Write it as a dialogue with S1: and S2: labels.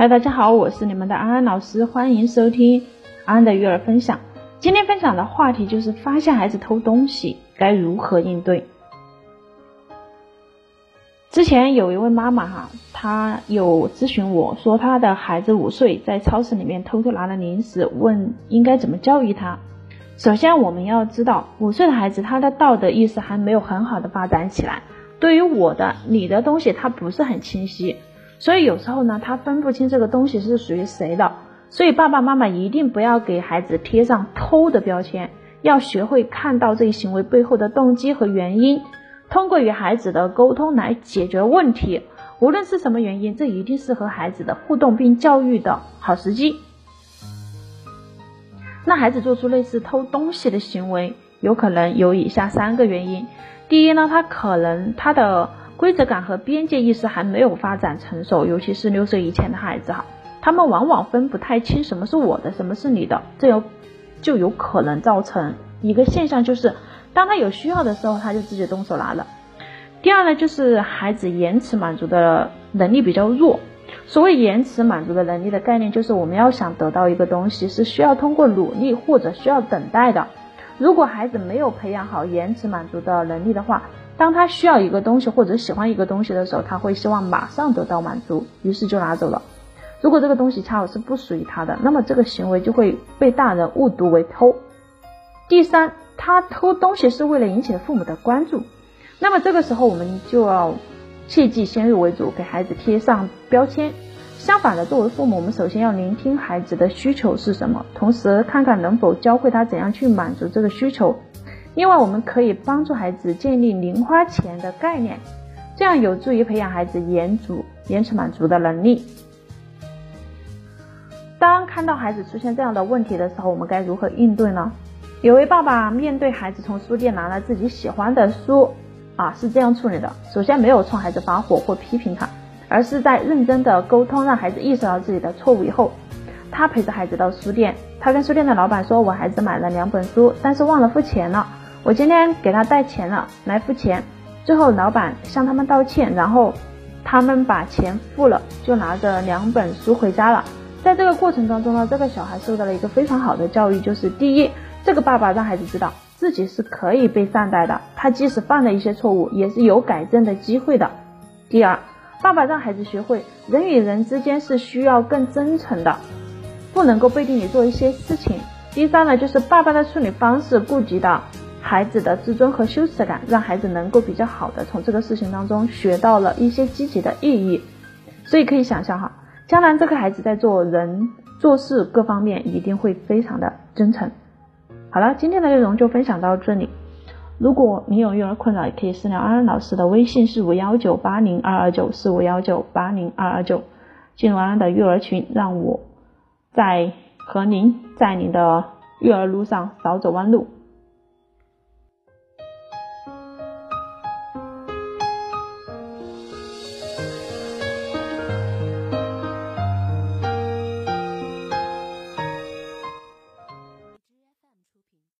S1: 嗨，大家好，我是你们的安安老师，欢迎收听安安的育儿分享。今天分享的话题就是发现孩子偷东西该如何应对。之前有一位妈妈哈，她有咨询我说，她的孩子五岁，在超市里面偷偷拿了零食，问应该怎么教育他。首先我们要知道，五岁的孩子他的道德意识还没有很好的发展起来，对于我的、你的东西他不是很清晰。所以有时候呢，他分不清这个东西是属于谁的，所以爸爸妈妈一定不要给孩子贴上偷的标签，要学会看到这一行为背后的动机和原因，通过与孩子的沟通来解决问题。无论是什么原因，这一定是和孩子的互动并教育的好时机。那孩子做出类似偷东西的行为，有可能有以下三个原因：第一呢，他可能他的。规则感和边界意识还没有发展成熟，尤其是六岁以前的孩子哈，他们往往分不太清什么是我的，什么是你的，这有就有可能造成一个现象，就是当他有需要的时候，他就自己动手拿了。第二呢，就是孩子延迟满足的能力比较弱。所谓延迟满足的能力的概念，就是我们要想得到一个东西，是需要通过努力或者需要等待的。如果孩子没有培养好延迟满足的能力的话，当他需要一个东西或者喜欢一个东西的时候，他会希望马上得到满足，于是就拿走了。如果这个东西恰好是不属于他的，那么这个行为就会被大人误读为偷。第三，他偷东西是为了引起父母的关注，那么这个时候我们就要切记先入为主，给孩子贴上标签。相反的，作为父母，我们首先要聆听孩子的需求是什么，同时看看能否教会他怎样去满足这个需求。另外，我们可以帮助孩子建立零花钱的概念，这样有助于培养孩子延足延迟满足的能力。当看到孩子出现这样的问题的时候，我们该如何应对呢？有位爸爸面对孩子从书店拿了自己喜欢的书，啊，是这样处理的：首先没有冲孩子发火或批评他，而是在认真的沟通，让孩子意识到自己的错误以后，他陪着孩子到书店，他跟书店的老板说：“我孩子买了两本书，但是忘了付钱了。”我今天给他带钱了，来付钱。最后老板向他们道歉，然后他们把钱付了，就拿着两本书回家了。在这个过程当中呢，这个小孩受到了一个非常好的教育，就是第一，这个爸爸让孩子知道自己是可以被善待的，他即使犯了一些错误，也是有改正的机会的。第二，爸爸让孩子学会人与人之间是需要更真诚的，不能够背地里做一些事情。第三呢，就是爸爸的处理方式顾及到。孩子的自尊和羞耻感，让孩子能够比较好的从这个事情当中学到了一些积极的意义，所以可以想象哈，将来这个孩子在做人做事各方面一定会非常的真诚。好了，今天的内容就分享到这里。如果你有育儿困扰，也可以私聊安安老师的微信是五幺九八零二二九四五幺九八零二二九，进入安安的育儿群，让我在和您在您的育儿路上少走弯路。